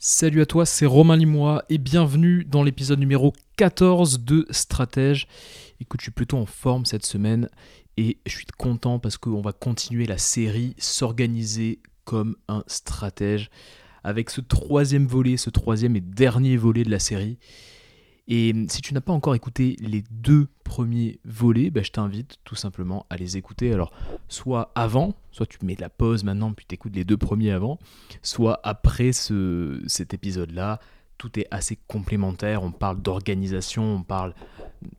Salut à toi, c'est Romain Limois et bienvenue dans l'épisode numéro 14 de Stratège. Écoute, je suis plutôt en forme cette semaine et je suis content parce qu'on va continuer la série S'organiser comme un stratège avec ce troisième volet, ce troisième et dernier volet de la série. Et si tu n'as pas encore écouté les deux premiers volets, bah, je t'invite tout simplement à les écouter. Alors, soit avant, soit tu mets de la pause maintenant, puis tu écoutes les deux premiers avant, soit après ce, cet épisode-là. Tout est assez complémentaire. On parle d'organisation, on parle,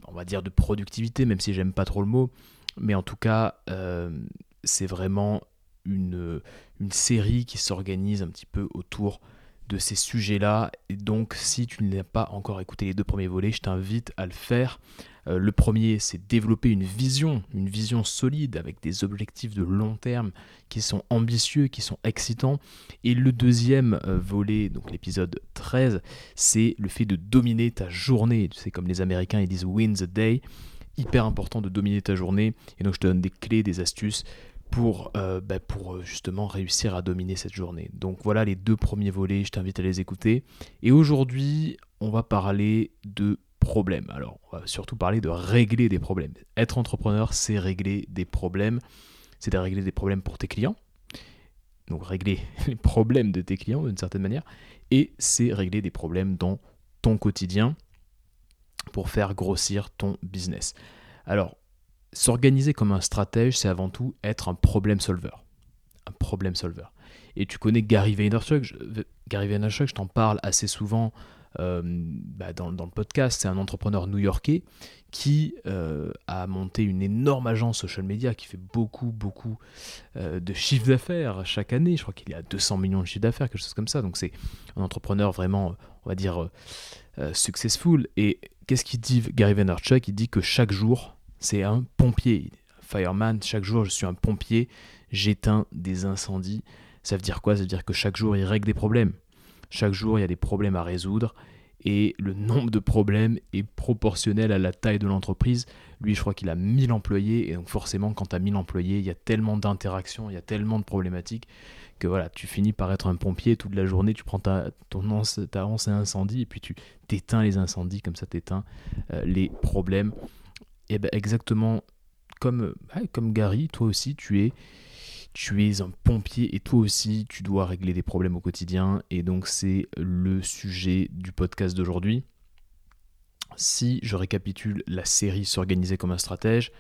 on va dire, de productivité, même si j'aime pas trop le mot. Mais en tout cas, euh, c'est vraiment une, une série qui s'organise un petit peu autour de ces sujets-là. Et donc, si tu n'as pas encore écouté les deux premiers volets, je t'invite à le faire. Euh, le premier, c'est développer une vision, une vision solide avec des objectifs de long terme qui sont ambitieux, qui sont excitants. Et le deuxième euh, volet, donc l'épisode 13, c'est le fait de dominer ta journée. Tu sais, comme les Américains, ils disent win the day. Hyper important de dominer ta journée. Et donc, je te donne des clés, des astuces pour, euh, bah, euh, justement réussir à dominer cette journée. Donc voilà les deux premiers volets, je t'invite à les écouter. Et aujourd'hui, on va parler de problèmes. Alors, on va surtout parler de régler des problèmes. Être entrepreneur, c'est régler des problèmes. C'est de régler des problèmes pour tes clients. Donc régler les problèmes de tes clients d'une certaine manière. Et c'est régler des problèmes dans ton quotidien pour faire grossir ton business. Alors, S'organiser comme un stratège, c'est avant tout être un problème solver. Un problème solver. Et tu connais Gary Vaynerchuk. Gary Vaynerchuk, je t'en parle assez souvent euh, bah, dans, le podcast. C'est un entrepreneur new-yorkais qui euh, a monté une énorme agence social media qui fait beaucoup, beaucoup euh, de chiffre d'affaires chaque année. Je crois qu'il est à 200 millions de chiffre d'affaires, quelque chose comme ça. Donc c'est un entrepreneur vraiment, on va dire, successful. Et qu'est-ce qu'il dit, Gary Vaynerchuk? Il dit que chaque jour, c'est un pompier. Fireman, chaque jour je suis un pompier, j'éteins des incendies. Ça veut dire quoi? Ça veut dire que chaque jour il règle des problèmes. Chaque jour il y a des problèmes à résoudre et le nombre de problèmes est proportionnel à la taille de l'entreprise. Lui, je crois qu'il a 1000 employés et donc forcément quand tu as 1000 employés, il y a tellement d'interactions, il y a tellement de problématiques que voilà, tu finis par être un pompier toute la journée, tu prends ta, ton ta à incendie et puis tu t'éteins les incendies, comme ça tu éteins euh, les problèmes. Et ben exactement comme, comme Gary, toi aussi tu es, tu es un pompier et toi aussi tu dois régler des problèmes au quotidien. Et donc c'est le sujet du podcast d'aujourd'hui. Si je récapitule la série S'organiser comme un stratège,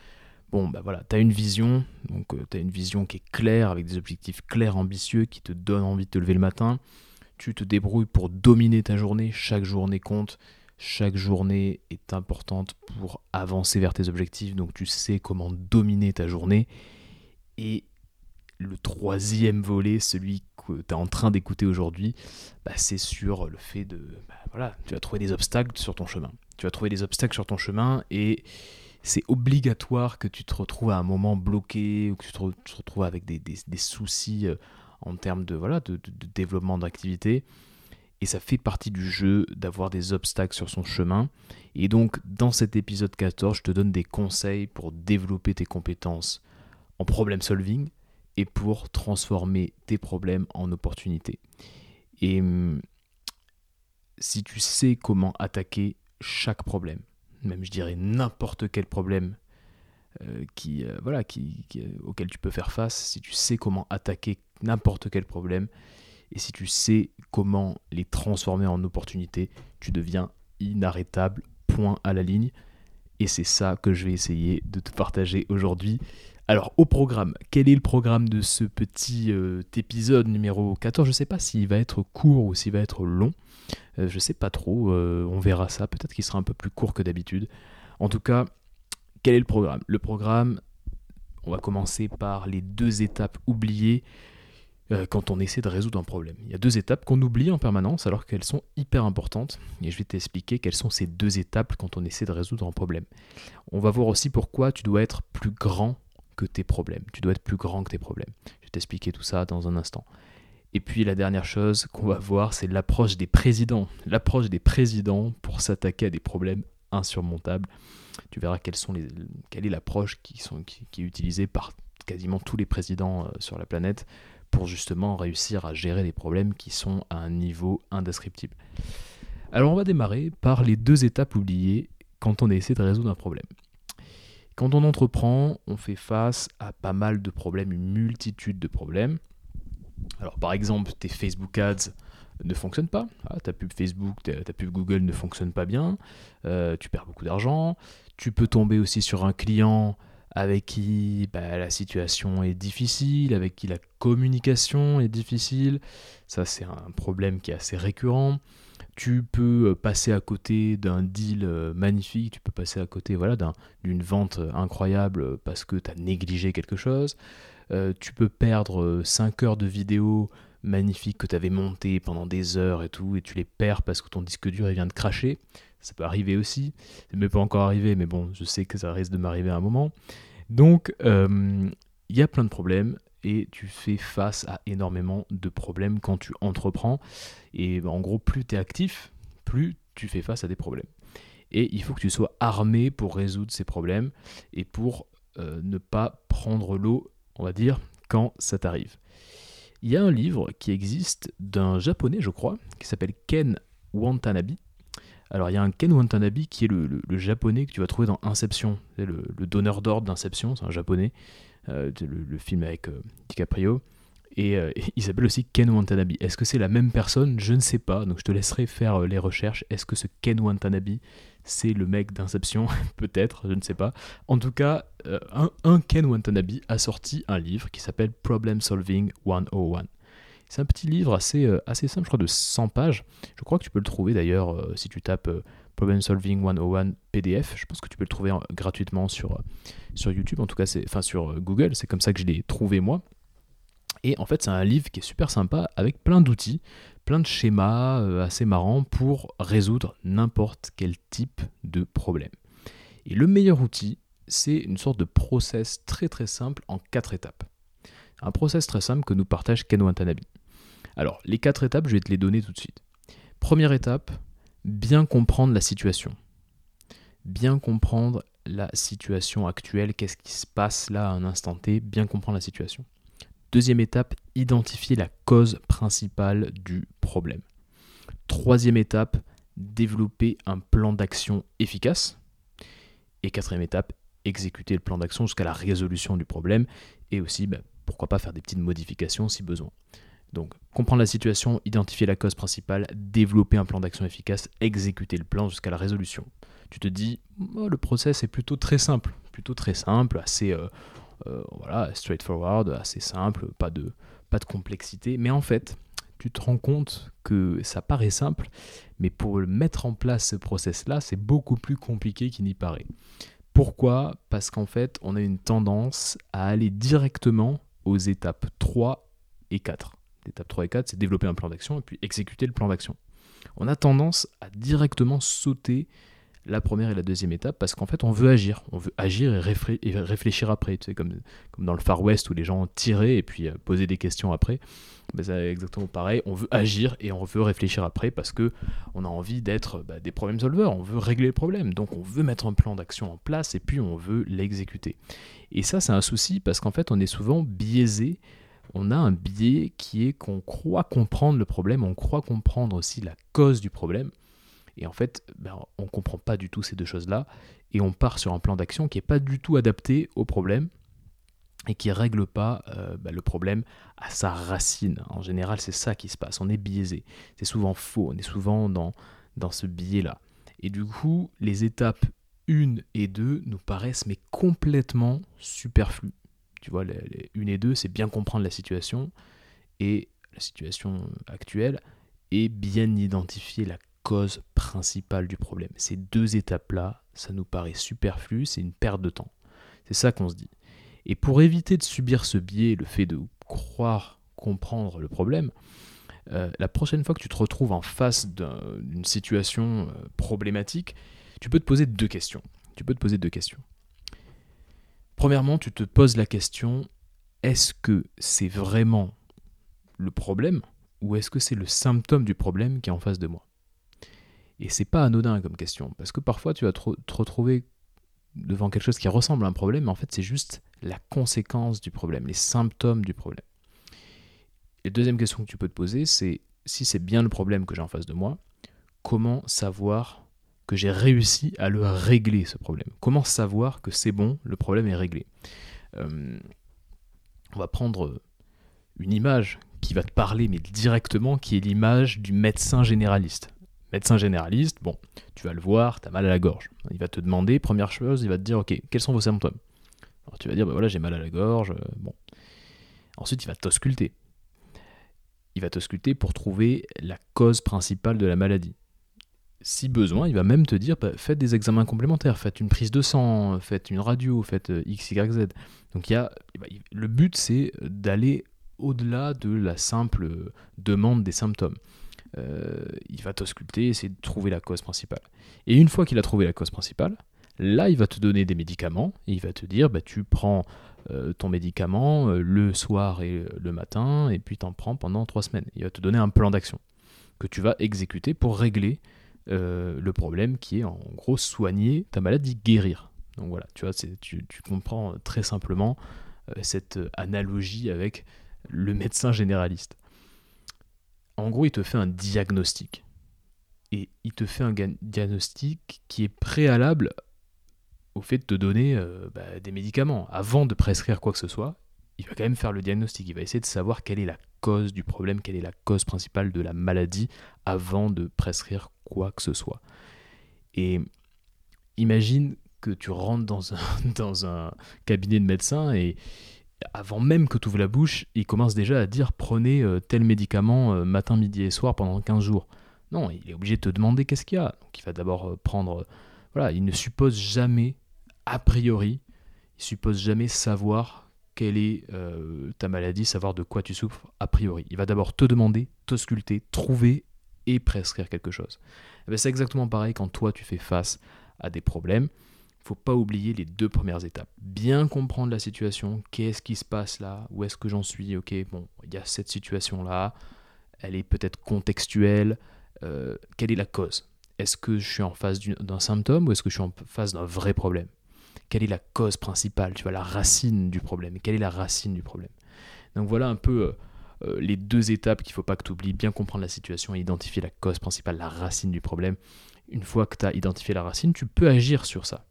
bon bah voilà, tu as une vision, donc euh, tu as une vision qui est claire, avec des objectifs clairs, ambitieux, qui te donnent envie de te lever le matin. Tu te débrouilles pour dominer ta journée, chaque journée compte, chaque journée est importante pour avancer vers tes objectifs, donc tu sais comment dominer ta journée. Et le troisième volet, celui que tu es en train d'écouter aujourd'hui, bah, c'est sur le fait de... Bah, voilà, tu vas trouver des obstacles sur ton chemin. Tu vas trouver des obstacles sur ton chemin et c'est obligatoire que tu te retrouves à un moment bloqué ou que tu te, retrouves avec des, soucis euh, en termes de, voilà, de développement d'activité et ça fait partie du jeu d'avoir des obstacles sur son chemin. Et donc dans cet épisode 14, je te donne des conseils pour développer tes compétences en problem solving et pour transformer tes problèmes en opportunités. Et hum, si tu sais comment attaquer chaque problème, même je dirais n'importe quel problème euh, qui, euh, voilà, qui, auquel tu peux faire face, si tu sais comment attaquer n'importe quel problème, et si tu sais comment les transformer en opportunités, tu deviens inarrêtable, point à la ligne. Et c'est ça que je vais essayer de te partager aujourd'hui. Alors au programme, quel est le programme de ce petit euh, épisode numéro 14 Je ne sais pas s'il va être court ou s'il va être long. Euh, je ne sais pas trop, euh, on verra ça. Peut-être qu'il sera un peu plus court que d'habitude. En tout cas, quel est le programme? Le programme, on va commencer par les deux étapes oubliées euh, quand on essaie de résoudre un problème. Il y a deux étapes qu'on oublie en permanence alors qu'elles sont hyper importantes et je vais t'expliquer quelles sont ces deux étapes quand on essaie de résoudre un problème. On va voir aussi pourquoi tu dois être plus grand que tes problèmes. Tu dois être plus grand que tes problèmes. Je vais t'expliquer tout ça dans un instant. Et puis la dernière chose qu'on va voir, c'est l'approche des présidents. L'approche des présidents pour s'attaquer à des problèmes insurmontables. Tu verras quelles sont quelle est l'approche qui, est utilisée par quasiment tous les présidents euh, sur la planète pour justement réussir à gérer les problèmes qui sont à un niveau indescriptible. Alors on va démarrer par les deux étapes oubliées quand on essaie de résoudre un problème. Quand on entreprend, on fait face à pas mal de problèmes, une multitude de problèmes. Alors par exemple, tes Facebook Ads ne fonctionnent pas. Ah, ta pub Facebook, ta, pub Google ne fonctionne pas bien. Euh, tu perds beaucoup d'argent. Tu peux tomber aussi sur un client avec qui bah, la situation est difficile, avec qui la communication est difficile. Ça, c'est un problème qui est assez récurrent tu peux euh, passer à côté d'un deal euh, magnifique, tu peux passer à côté voilà, d'une vente euh, incroyable parce que tu as négligé quelque chose. tu peux perdre 5 heures de vidéo magnifiques que tu avais montées pendant des heures et tout, et tu les perds parce que ton disque dur vient de cracher. Ça peut arriver aussi. M'est pas encore arrivé, mais bon, je sais que ça risque de m'arriver à un moment. Donc, il y a plein de problèmes et tu fais face à énormément de problèmes quand tu entreprends. Et en gros, plus tu es actif, plus tu fais face à des problèmes. Et il faut que tu sois armé pour résoudre ces problèmes et pour euh, ne pas prendre l'eau, on va dire, quand ça t'arrive. Il y a un livre qui existe d'un japonais, je crois, qui s'appelle Ken Watanabe. Alors il y a un Ken Watanabe qui est le, japonais que tu vas trouver dans Inception, c'est le, donneur d'ordre d'Inception, c'est un japonais euh, le, film avec euh, DiCaprio. Et euh, il s'appelle aussi Ken Watanabe. Est-ce que c'est la même personne? Je ne sais pas. Donc je te laisserai faire les recherches. Est-ce que ce Ken Watanabe, c'est le mec d'Inception? Peut-être, je ne sais pas. En tout cas, un, Ken Watanabe a sorti un livre qui s'appelle Problem Solving 101. C'est un petit livre assez, assez simple, je crois, de 100 pages. Je crois que tu peux le trouver d'ailleurs si tu tapes Problem Solving 101 PDF. Je pense que tu peux le trouver gratuitement sur, sur YouTube, en tout cas, enfin sur euh, Google. C'est comme ça que je l'ai trouvé moi. Et en fait, c'est un livre qui est super sympa avec plein d'outils, plein de schémas euh, assez marrants pour résoudre n'importe quel type de problème. Et le meilleur outil, c'est une sorte de process très très simple en quatre étapes. Un process très simple que nous partage Ken Watanabe. Alors, les quatre étapes, je vais te les donner tout de suite. Première étape, bien comprendre la situation. Bien comprendre la situation actuelle, qu'est-ce qui se passe là à un instant T, bien comprendre la situation. Deuxième étape, identifier la cause principale du problème. Troisième étape, développer un plan d'action efficace. Et quatrième étape, exécuter le plan d'action jusqu'à la résolution du problème. Et aussi, bah, pourquoi pas faire des petites modifications si besoin. Donc, comprendre la situation, identifier la cause principale, développer un plan d'action efficace, exécuter le plan jusqu'à la résolution. Tu te dis, oh, le process est plutôt très simple, plutôt très simple, assez euh, euh, straightforward, assez simple, pas de, pas de complexité. Mais en fait, tu te rends compte que ça paraît simple, mais pour mettre en place ce process-là, c'est beaucoup plus compliqué qu'il n'y paraît. Pourquoi? Parce qu'en fait, on a une tendance à aller directement aux étapes 3 et 4. L'étape 3 et 4, c'est développer un plan d'action et puis exécuter le plan d'action. On a tendance à directement sauter la première et la deuxième étape parce qu'en fait on veut agir, on veut agir et, réfléchir après, tu sais, comme, dans le Far West où les gens tiraient et puis euh, posaient des questions après. Ben, c'est exactement pareil, on veut agir et on veut réfléchir après parce que on a envie d'être bah, des problème solvers, on veut régler le problème, donc on veut mettre un plan d'action en place et puis on veut l'exécuter. Et ça c'est un souci parce qu'en fait on est souvent biaisé on a un biais qui est qu'on croit comprendre le problème, on croit comprendre aussi la cause du problème. Et en fait, ben, on ne comprend pas du tout ces deux choses-là. Et on part sur un plan d'action qui n'est pas du tout adapté au problème et qui ne règle pas euh, ben, le problème à sa racine. En général, c'est ça qui se passe. On est biaisé. C'est souvent faux. On est souvent dans, ce biais-là. Et du coup, les étapes 1 et 2 nous paraissent mais complètement superflues. Tu vois, une et deux, c'est bien comprendre la situation et la situation actuelle et bien identifier la cause principale du problème. Ces deux étapes-là, ça nous paraît superflu, c'est une perte de temps. C'est ça qu'on se dit. Et pour éviter de subir ce biais, le fait de croire comprendre le problème, euh, la prochaine fois que tu te retrouves en face d'une situation euh, problématique, tu peux te poser deux questions. Tu peux te poser deux questions. Premièrement, tu te poses la question, est-ce que c'est vraiment le problème ou est-ce que c'est le symptôme du problème qui est en face de moi? Et c'est pas anodin comme question, parce que parfois tu vas te, retrouver devant quelque chose qui ressemble à un problème, mais en fait c'est juste la conséquence du problème, les symptômes du problème. Et deuxième question que tu peux te poser, c'est si c'est bien le problème que j'ai en face de moi, comment savoir que j'ai réussi à le régler ce problème Comment savoir que c'est bon, le problème est réglé euh, On va prendre une image qui va te parler, mais directement, qui est l'image du médecin généraliste. Médecin généraliste, bon, tu vas le voir, tu as mal à la gorge. Il va te demander, première chose, il va te dire, ok, quels sont vos symptômes? Alors tu vas dire, bah voilà, j'ai mal à la gorge, euh, bon. Ensuite, il va t'ausculter. Il va t'ausculter pour trouver la cause principale de la maladie. Si besoin, il va même te dire, bah, faites des examens complémentaires, faites une prise de sang, faites une radio, faites euh, X, Y, Z. Donc il y a, bah, le but, c'est d'aller au-delà de la simple demande des symptômes. Euh, il va t'ausculter, essayer de trouver la cause principale. Et une fois qu'il a trouvé la cause principale, là, il va te donner des médicaments, il va te dire, bah, tu prends euh, ton médicament euh, le soir et le matin, et puis tu en prends pendant trois semaines. Il va te donner un plan d'action que tu vas exécuter pour régler le problème qui est en gros soigner ta maladie, guérir. Donc voilà, tu vois, tu, comprends très simplement cette analogie avec le médecin généraliste. En gros, il te fait un diagnostic. Et il te fait un diagnostic qui est préalable au fait de te donner euh, bah, des médicaments. Avant de prescrire quoi que ce soit, il va quand même faire le diagnostic. Il va essayer de savoir quelle est la cause du problème, quelle est la cause principale de la maladie avant de prescrire quoi que ce soit. Et imagine que tu rentres dans un, dans un cabinet de médecin et, avant même que tu ouvres la bouche, il commence déjà à dire prenez euh, tel médicament euh, matin, midi et soir pendant 15 jours. Non, il est obligé de te demander qu'est-ce qu'il y a. Donc il va d'abord euh, prendre. voilà, il ne suppose jamais, a priori, il suppose jamais savoir quelle est ta maladie, savoir de quoi tu souffres a priori. Il va d'abord te demander, t'ausculter, trouver et prescrire quelque chose. Eh ben, c'est exactement pareil quand toi tu fais face à des problèmes faut pas oublier les deux premières étapes. Bien comprendre la situation, qu'est-ce qui se passe là, où est-ce que j'en suis, ok, bon, il y a cette situation-là, elle est peut-être contextuelle, euh, quelle est la cause? Est-ce que je suis en face d'un symptôme ou est-ce que je suis en face d'un vrai problème? Quelle est la cause principale, tu vois, la racine du problème Quelle est la racine du problème Donc voilà un peu euh, euh, les deux étapes qu'il ne faut pas que tu oublies, bien comprendre la situation et identifier la cause principale, la racine du problème. Une fois que tu as identifié la racine, tu peux agir sur ça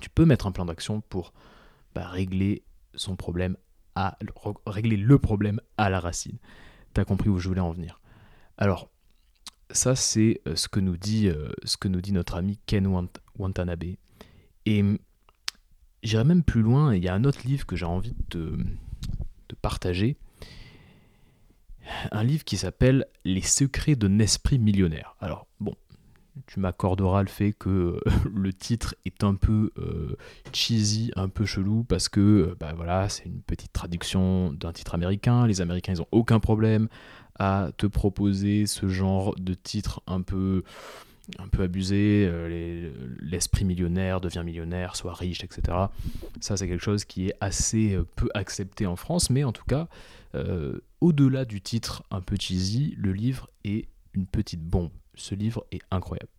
tu peux mettre un plan d'action pour bah, régler son problème régler le problème à la racine. Tu as compris où je voulais en venir. Alors, ça c'est euh, ce que nous dit notre ami Ken Watanabe. Et j'irai même plus loin, il y a un autre livre que j'ai envie de, partager. Un livre qui s'appelle Les secrets d'un esprit millionnaire. Alors, bon, tu m'accorderas le fait que euh, le titre est un peu euh, cheesy, un peu chelou, parce que euh, bah voilà, c'est une petite traduction d'un titre américain. Les Américains, ils n'ont aucun problème à te proposer ce genre de titre un peu, un peu abusé. L'esprit millionnaire devient millionnaire, soit riche, etc. Ça, c'est quelque chose qui est assez peu accepté en France, mais en tout cas, au-delà du titre un peu cheesy, le livre est une petite bombe ce livre est incroyable.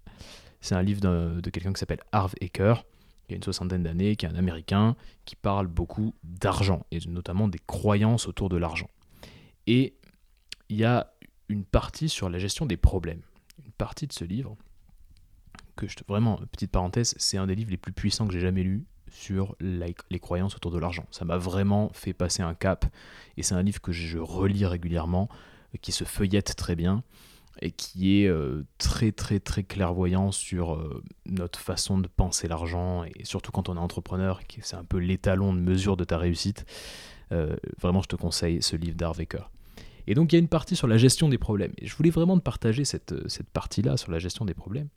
C'est un livre de quelqu'un qui s'appelle Harv Eker, qui a une soixantaine d'années, qui est un Américain, qui parle beaucoup d'argent, et notamment des croyances autour de l'argent. Et il y a une partie sur la gestion des problèmes. Une partie de ce livre, que je vraiment, petite parenthèse, c'est un des livres les plus puissants que j'ai jamais lu sur les croyances autour de l'argent. Ça m'a vraiment fait passer un cap, et c'est un livre que je relis régulièrement, qui se feuillette très bien, et qui est euh, très très très clairvoyant sur euh, notre façon de penser l'argent et surtout quand on est entrepreneur, c'est un peu l'étalon de mesure de ta réussite. Euh, vraiment, je te conseille ce livre d'Arveker. Et donc, il y a une partie sur la gestion des problèmes. Je voulais vraiment te partager cette, cette partie-là sur la gestion des problèmes.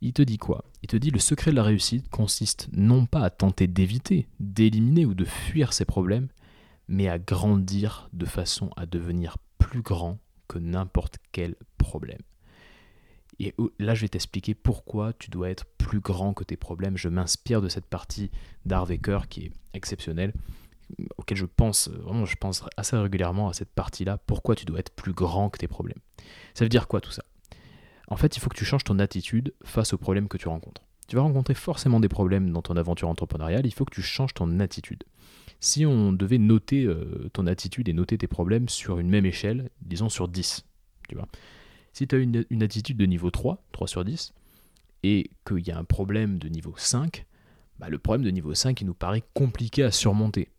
Il te dit quoi? Il te dit le secret de la réussite consiste non pas à tenter d'éviter, d'éliminer ou de fuir ces problèmes, mais à grandir de façon à devenir plus grand que n'importe quel problème. Et là, je vais t'expliquer pourquoi tu dois être plus grand que tes problèmes. Je m'inspire de cette partie d'Arveker qui est exceptionnelle, auquel je pense, vraiment, je pense assez régulièrement à cette partie-là. Pourquoi tu dois être plus grand que tes problèmes? Ça veut dire quoi tout ça? En fait, il faut que tu changes ton attitude face aux problèmes que tu rencontres. tu vas rencontrer forcément des problèmes dans ton aventure entrepreneuriale, il faut que tu changes ton attitude. Si on devait noter euh, ton attitude et noter tes problèmes sur une même échelle, disons sur 10, tu vois. Si tu as une, attitude de niveau 3, 3 sur 10, et qu'il y a un problème de niveau 5, bah, le problème de niveau 5, il nous paraît compliqué à surmonter.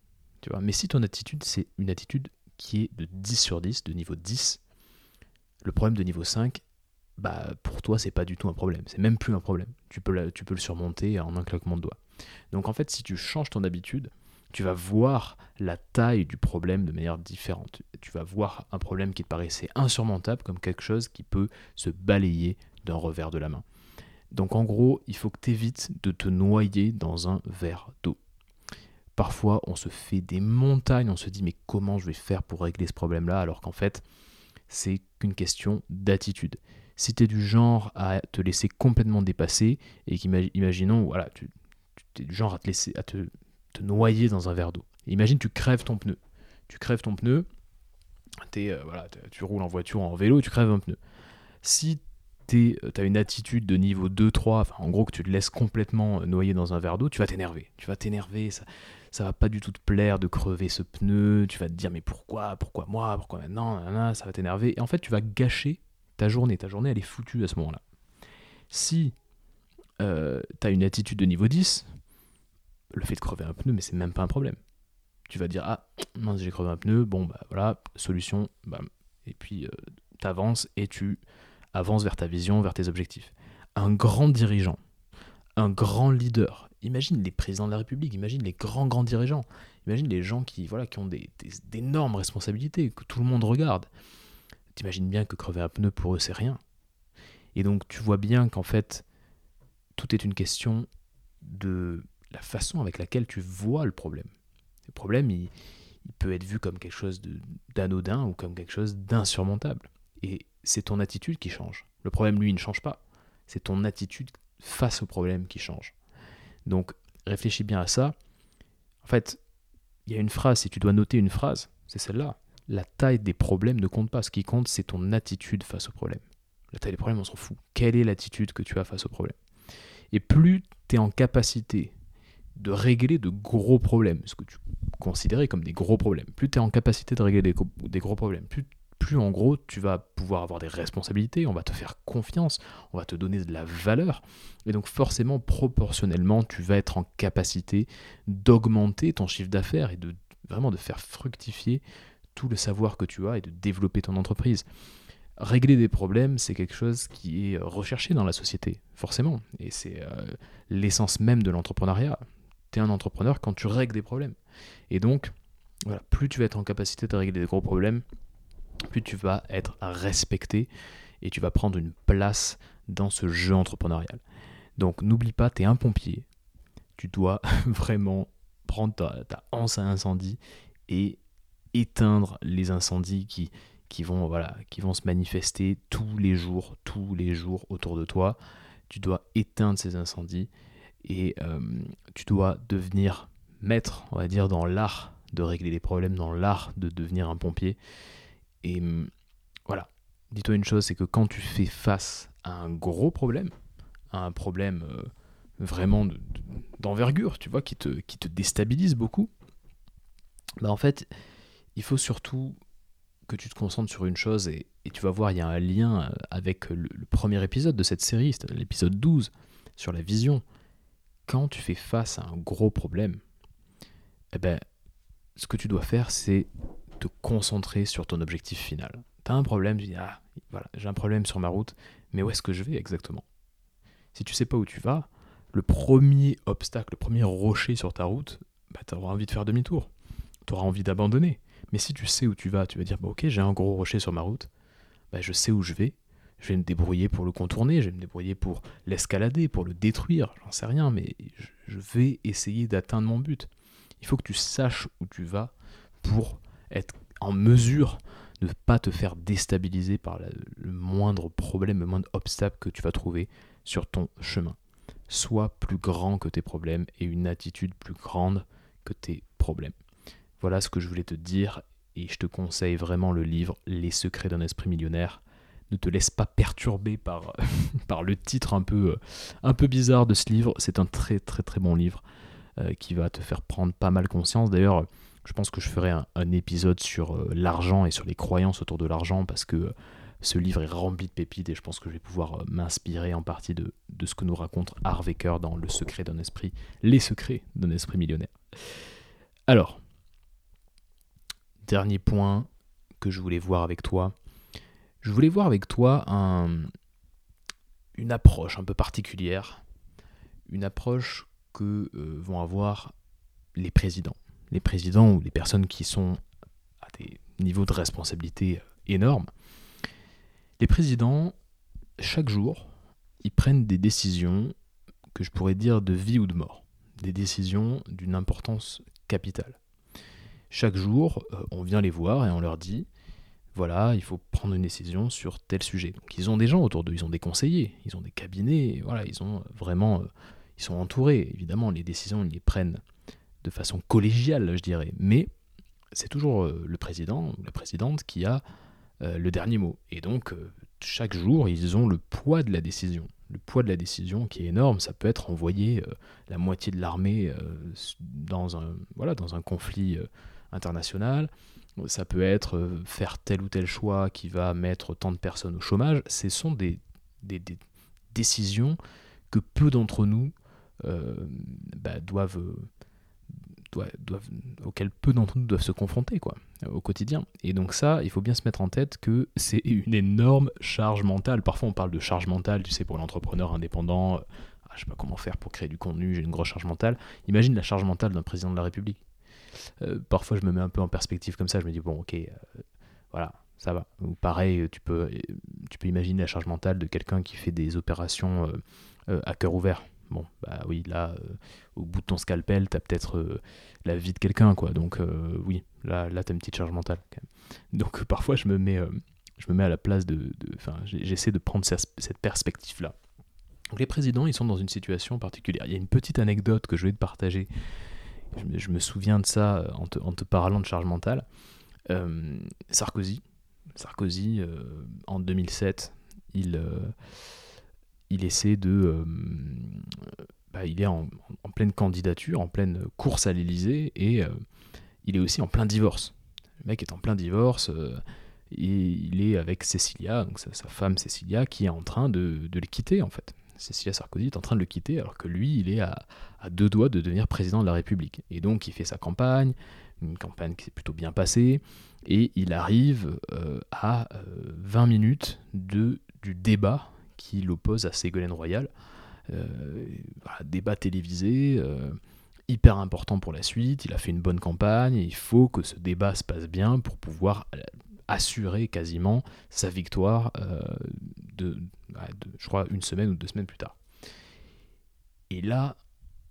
Mais si ton attitude, c'est une attitude qui est de 10 sur 10, de niveau 10, le problème de niveau 5, bah, pour toi, c'est pas du tout un problème. C'est même plus un problème. Tu peux, tu peux le surmonter en un claquement de doigts. Donc en fait, si tu changes ton habitude, tu vas voir la taille du problème de manière différente. Tu vas voir un problème qui te paraissait insurmontable comme quelque chose qui peut se balayer d'un revers de la main. Donc en gros, il faut que tu évites de te noyer dans un verre d'eau. Parfois, on se fait des montagnes, on se dit mais comment je vais faire pour régler ce problème-là alors qu'en fait, c'est qu'une question d'attitude. Si tu es du genre à te laisser complètement dépasser et qu'imaginons, voilà, tu, es du genre à te laisser à te, noyer dans un verre d'eau. Imagine tu crèves ton pneu. Tu crèves ton pneu, es, euh, voilà, tu roules en voiture, en vélo, tu crèves un pneu. Si tu as une attitude de niveau 2-3, enfin, en gros que tu te laisses complètement noyer dans un verre d'eau, tu vas t'énerver. Tu vas t'énerver, ça, ça va pas du tout te plaire de crever ce pneu, tu vas te dire mais pourquoi, pourquoi moi, pourquoi maintenant, ça va t'énerver. Et en fait, tu vas gâcher ta journée. Ta journée, elle est foutue à ce moment-là. Si euh, tu as une attitude de niveau 10, le fait de crever un pneu, mais c'est même pas un problème. Tu vas dire ah mince j'ai crevé un pneu, bon bah voilà solution, et puis euh, tu avances et tu avance vers ta vision, vers tes objectifs. Un grand dirigeant, un grand leader, imagine les présidents de la République, imagine les grands, grands dirigeants, imagine les gens qui, voilà, qui ont d'énormes responsabilités, que tout le monde regarde. T'imagines bien que crever un pneu pour eux, c'est rien. Et donc tu vois bien qu'en fait, tout est une question de la façon avec laquelle tu vois le problème. Le problème, il, peut être vu comme quelque chose d'anodin ou comme quelque chose d'insurmontable. Et c'est ton attitude qui change. Le problème, lui, ne change pas. C'est ton attitude face au problème qui change. Donc, réfléchis bien à ça. En fait, il y a une phrase, si tu dois noter une phrase, c'est celle-là. La taille des problèmes ne compte pas. Ce qui compte, c'est ton attitude face au problème. La taille des problèmes, on s'en fout. Quelle est l'attitude que tu as face au problème? Et plus tu es en capacité de régler de gros problèmes, ce que tu considérais comme des gros problèmes, plus tu es en capacité de régler des, des gros problèmes, plus plus en gros tu vas pouvoir avoir des responsabilités, on va te faire confiance, on va te donner de la valeur. Et donc forcément, proportionnellement, tu vas être en capacité d'augmenter ton chiffre d'affaires et de vraiment de faire fructifier tout le savoir que tu as et de développer ton entreprise. Régler des problèmes, c'est quelque chose qui est recherché dans la société, forcément. Et c'est euh, l'essence même de l'entrepreneuriat. Tu es un entrepreneur quand tu règles des problèmes. Et donc, plus tu vas être en capacité de régler des gros problèmes, plus tu vas être respecté et tu vas prendre une place dans ce jeu entrepreneurial. Donc n'oublie pas, tu es un pompier. Tu dois vraiment prendre ta, ta, anse à incendie et éteindre les incendies qui, qui, vont, voilà, qui vont se manifester tous les jours, tous les jours autour de toi. Tu dois éteindre ces incendies et euh, tu dois devenir maître, on va dire, dans l'art de régler les problèmes, dans l'art de devenir un pompier. Et hum, voilà, dis-toi une chose, c'est que quand tu fais face à un gros problème, à un problème euh, vraiment d'envergure, tu vois, qui te, qui te déstabilise beaucoup, bah en fait, il faut surtout que tu te concentres sur une chose et, tu vas voir, il y a un lien euh, avec le, premier épisode de cette série, l'épisode 12, sur la vision. Quand tu fais face à un gros problème, eh ben, ce que tu dois faire, c'est te concentrer sur ton objectif final. Tu as un problème, tu dis ah voilà, j'ai un problème sur ma route, mais où est-ce que je vais exactement? Si tu sais pas où tu vas, le premier obstacle, le premier rocher sur ta route, bah, tu auras envie de faire demi-tour. Tu auras envie d'abandonner. Mais si tu sais où tu vas, tu vas dire bah, ok, j'ai un gros rocher sur ma route, bah, je sais où je vais, je vais me débrouiller pour le contourner, je vais me débrouiller pour l'escalader, pour le détruire, j'en sais rien, mais je vais essayer d'atteindre mon but. Il faut que tu saches où tu vas pour être en mesure de ne pas te faire déstabiliser par le moindre problème, le moindre obstacle que tu vas trouver sur ton chemin. Sois plus grand que tes problèmes et une attitude plus grande que tes problèmes. Voilà ce que je voulais te dire et je te conseille vraiment le livre Les secrets d'un esprit millionnaire ne te laisse pas perturber par, le titre un peu, un peu bizarre de ce livre. C'est un très très très bon livre qui va te faire prendre pas mal conscience. D'ailleurs, je pense que je ferai un, épisode sur l'argent et sur les croyances autour de l'argent parce que ce livre est rempli de pépites et je pense que je vais pouvoir m'inspirer en partie de, ce que nous raconte Harvecker dans Le secret d'un esprit, les secrets d'un esprit millionnaire. Alors, dernier point que je voulais voir avec toi. Je voulais voir avec toi une approche un peu particulière, une approche que euh, vont avoir les présidents. Les présidents ou les personnes qui sont à des niveaux de responsabilité euh, énormes. Les présidents, chaque jour, ils prennent des décisions que je pourrais dire de vie ou de mort. Des décisions d'une importance capitale. Chaque jour, euh, on vient les voir et on leur dit voilà, il faut prendre une décision sur tel sujet. Donc ils ont des gens autour d'eux, ils ont des conseillers, ils ont des cabinets, voilà, ils ont vraiment, euh, ils sont entourés. Évidemment, les décisions, ils les prennent de façon collégiale, je dirais. Mais c'est toujours euh, le président ou la présidente qui a le dernier mot. Et donc, chaque jour, ils ont le poids de la décision. Le poids de la décision qui est énorme, ça peut être envoyer la moitié de l'armée dans, voilà, dans un conflit international. Ça peut être euh, faire tel ou tel choix qui va mettre tant de personnes au chômage. Ce sont des, décisions que peu d'entre nous euh, bah, doivent, doivent, auxquelles peu d'entre nous doivent se confronter quoi, au quotidien. Et donc ça, il faut bien se mettre en tête que c'est une énorme charge mentale. Parfois on parle de charge mentale, tu sais, pour l'entrepreneur indépendant. Ah, je sais pas comment faire pour créer du contenu, j'ai une grosse charge mentale. Imagine la charge mentale d'un président de la République. Euh, parfois, je me mets un peu en perspective comme ça. Je me dis, bon, ok, euh, voilà, ça va. Ou pareil, tu peux, tu peux imaginer la charge mentale de quelqu'un qui fait des opérations euh, à cœur ouvert. Bon, bah oui, là, au bout de ton scalpel, t'as peut-être la vie de quelqu'un, quoi. Donc, oui, là, là t'as une petite charge mentale. Donc, parfois, je me mets, je me mets à la place de. Enfin, j'essaie de prendre cette perspective-là. les présidents, ils sont dans une situation particulière. Il y a une petite anecdote que je vais te partager je, me souviens de ça euh, en te, parlant de charge mentale. Euh, Sarkozy, Sarkozy euh, en 2007, il, il essaie de. Bah, il est en, pleine candidature, en pleine course à l'Elysée, et il est aussi en plein divorce. Le mec est en plein divorce, et il est avec Cécilia, donc sa, femme Cécilia, qui est en train de, de le quitter en fait. Cécilia Sarkozy est en train de le quitter alors que lui, il est à, deux doigts de devenir président de la République. Et donc, il fait sa campagne, une campagne qui s'est plutôt bien passée, et il arrive euh, à 20 euh, minutes du débat qui l'oppose à Ségolène Royal. Euh, débat télévisé, hyper important pour la suite, il a fait une bonne campagne, il faut que ce débat se passe bien pour pouvoir assurer quasiment sa victoire de, je crois, une semaine ou deux semaines plus tard. Et là,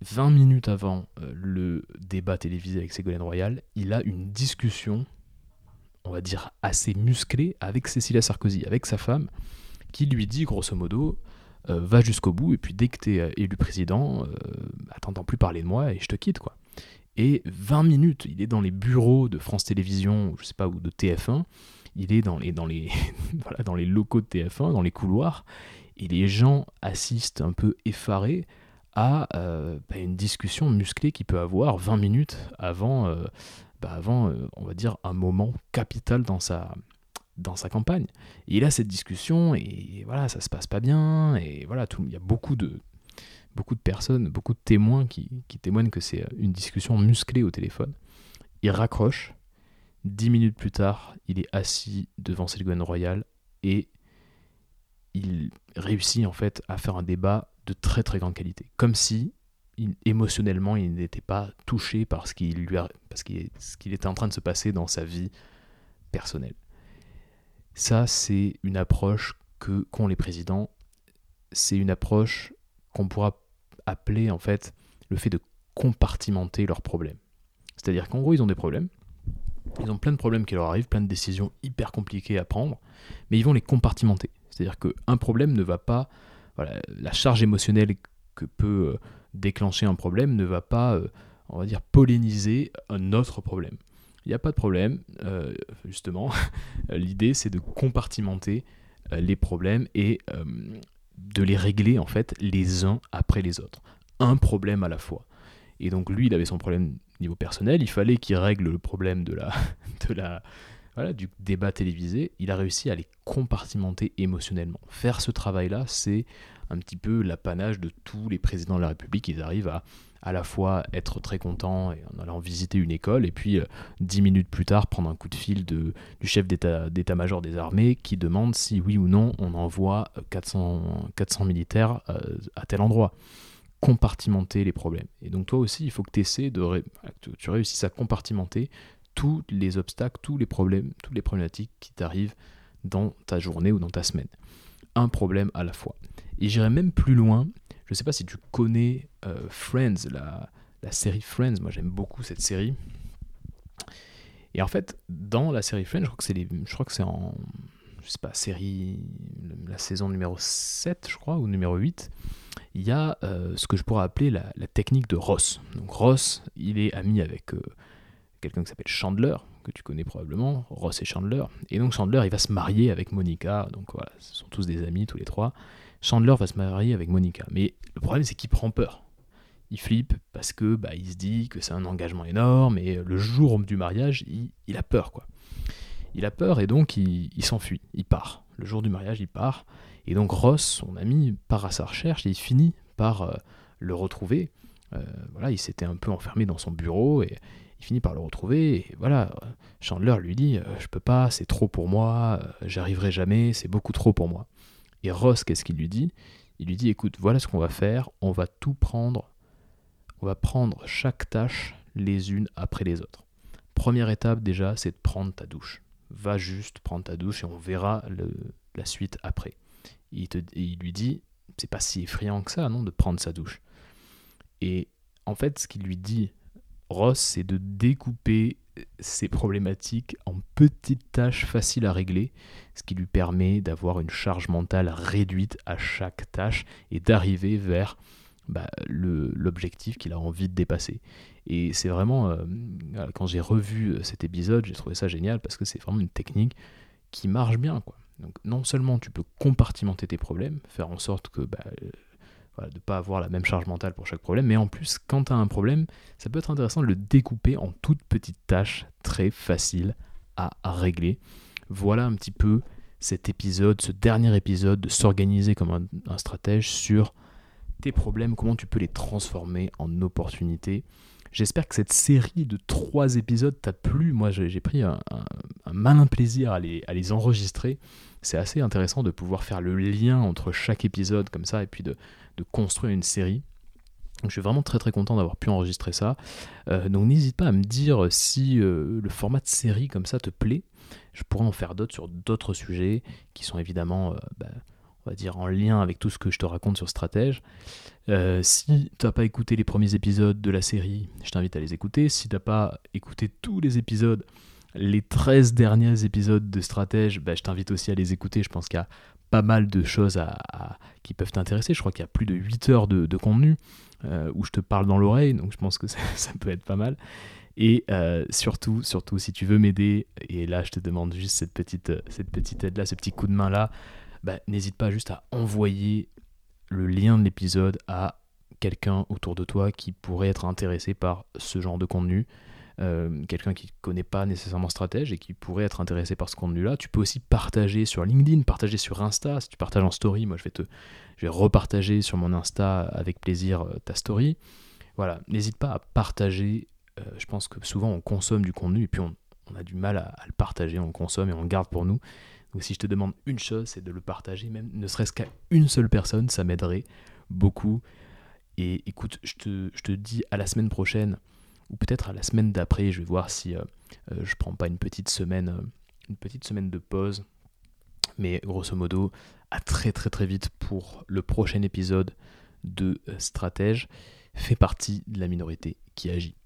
20 minutes avant euh, le débat télévisé avec Ségolène Royal, il a une discussion, on va dire, assez musclée avec Cécilia Sarkozy, avec sa femme, qui lui dit grosso modo euh, va jusqu'au bout, et puis dès que tu es euh, élu président, attends plus parler de moi et je te quitte, quoi. Et 20 minutes, il est dans les bureaux de France Télévisions, je sais pas, ou de TF1, il est dans les, dans les, voilà, dans les locaux de TF1, dans les couloirs, et les gens assistent un peu effarés à euh, bah, une discussion musclée qui peut avoir 20 minutes avant, euh, bah, avant euh, on va dire, un moment capital dans sa, dans sa campagne. Et il a cette discussion, et voilà, ça se passe pas bien, et voilà, il y a beaucoup de, beaucoup de personnes, beaucoup de témoins qui, qui témoignent que c'est une discussion musclée au téléphone. Il raccroche, Dix minutes plus tard, il est assis devant Ségolène Royal et il réussit en fait à faire un débat de très très grande qualité. Comme si émotionnellement il n'était pas touché par ce qu'il lui parce ce qu'il était en train de se passer dans sa vie personnelle. Ça, c'est une approche que qu'ont les présidents. C'est une approche qu'on pourra appeler en fait le fait de compartimenter leurs problèmes. C'est-à-dire qu'en gros, ils ont des problèmes, ils ont plein de problèmes qui leur arrivent, plein de décisions hyper compliquées à prendre, mais ils vont les compartimenter. C'est-à-dire qu'un problème ne va pas. Voilà, la charge émotionnelle que peut euh, déclencher un problème ne va pas, euh, on va dire, polliniser un autre problème. Il n'y a pas de problème, euh, justement. L'idée, c'est de compartimenter les problèmes et de les régler en fait les uns après les autres. Un problème à la fois. Et donc lui, il avait son problème niveau personnel, il fallait qu'il règle le problème de la, de la, voilà, du débat télévisé. Il a réussi à les compartimenter émotionnellement. Faire ce travail-là, c'est un petit peu l'apanage de tous les présidents de la République. Ils arrivent à à la fois être très contents et en allant visiter une école, et puis euh, dix minutes plus tard prendre un coup de fil du chef d'état-major des armées qui demande si oui ou non on envoie 400, 400 militaires euh, à tel endroit compartimenter les problèmes. Et donc toi aussi, il faut que tu essaies de tu réussisses à compartimenter tous les obstacles, tous les problèmes, toutes les problématiques qui t'arrivent dans ta journée ou dans ta semaine. Un problème à la fois. Et j'irai même plus loin. Je ne sais pas si tu connais euh, Friends, la, la série Friends. Moi, j'aime beaucoup cette série. Et en fait, dans la série Friends, je crois que c'est je crois que c'est en je sais pas, série la saison numéro 7, je crois, ou numéro 8, il y a euh, ce que je pourrais appeler la, technique de Ross. Donc Ross, il est ami avec euh, quelqu'un qui s'appelle Chandler, que tu connais probablement, Ross et Chandler. Et donc Chandler, il va se marier avec Monica, donc voilà, ce sont tous des amis tous les trois. Chandler va se marier avec Monica. Mais le problème, c'est qu'il prend peur. Il flippe parce que bah, il se dit que c'est un engagement énorme et le jour du mariage, il, a peur quoi. Il a peur et donc il, s'enfuit, il part. Le jour du mariage, il part. Et donc Ross, son ami, part à sa recherche et il finit par euh, le retrouver. Euh, voilà, il s'était un peu enfermé dans son bureau et il finit par le retrouver. Et voilà, Chandler lui dit euh, Je peux pas, c'est trop pour moi, j'arriverai jamais, c'est beaucoup trop pour moi. Et Ross, qu'est-ce qu'il lui dit? Il lui dit écoute, voilà ce qu'on va faire, on va tout prendre, on va prendre chaque tâche les unes après les autres. Première étape déjà, c'est de prendre ta douche. Va juste prendre ta douche et on verra la suite après. Il, lui dit c'est pas si effrayant que ça, non, de prendre sa douche. Et en fait, ce qu'il lui dit, Ross, c'est de découper ces problématiques en petites tâches faciles à régler, ce qui lui permet d'avoir une charge mentale réduite à chaque tâche et d'arriver vers bah, l'objectif qu'il a envie de dépasser. Et c'est vraiment, euh, quand j'ai revu euh, cet épisode, j'ai trouvé ça génial parce que c'est vraiment une technique qui marche bien. Quoi. Donc non seulement tu peux compartimenter tes problèmes, faire en sorte que bah, de ne pas avoir la même charge mentale pour chaque problème. Mais en plus, quand tu as un problème, ça peut être intéressant de le découper en toutes petites tâches très faciles à, régler. Voilà un petit peu cet épisode, ce dernier épisode de s'organiser comme un, un, stratège sur tes problèmes, comment tu peux les transformer en opportunités. J'espère que cette série de trois épisodes t'a plu. Moi, j'ai pris un, malin plaisir à les, enregistrer. C'est assez intéressant de pouvoir faire le lien entre chaque épisode comme ça et puis de, construire une série. Je suis vraiment très très content d'avoir pu enregistrer ça. Euh, donc n'hésite pas à me dire si euh, le format de série comme ça te plaît. Je pourrais en faire d'autres sur d'autres sujets qui sont évidemment, euh, bah, on va dire, en lien avec tout ce que je te raconte sur Stratège. si tu n'as pas écouté les premiers épisodes de la série, je t'invite à les écouter. Si tu n'as pas écouté tous les épisodes, les 13 derniers épisodes de Stratège, bah, je t'invite aussi à les écouter. Je pense qu'il y a pas mal de choses qui peuvent t'intéresser. Je crois qu'il y a plus de 8 heures de, contenu euh, où je te parle dans l'oreille, donc je pense que ça, peut être pas mal. Et euh, surtout, surtout, si tu veux m'aider, et là je te demande juste cette petite, cette petite aide-là, ce petit coup de main-là, bah, n'hésite pas juste à envoyer le lien de l'épisode à quelqu'un autour de toi qui pourrait être intéressé par ce genre de contenu. Euh, quelqu'un qui ne connaît pas nécessairement stratège et qui pourrait être intéressé par ce contenu-là. Tu peux aussi partager sur LinkedIn, partager sur Insta. Si tu partages en story, moi je vais te, je vais repartager sur mon Insta avec plaisir euh, ta story. Voilà, n'hésite pas à partager. Euh, je pense que souvent on consomme du contenu et puis on, a du mal à, le partager, on consomme et on le garde pour nous. Donc si je te demande une chose, c'est de le partager, même ne serait-ce qu'à une seule personne, ça m'aiderait beaucoup. Et écoute, je te, je te dis à la semaine prochaine ou peut-être à la semaine d'après, je vais voir si euh, euh, je prends pas une petite semaine, euh, une petite semaine de pause. Mais grosso modo, à très très très vite pour le prochain épisode de Stratège, fait partie de la minorité qui agit.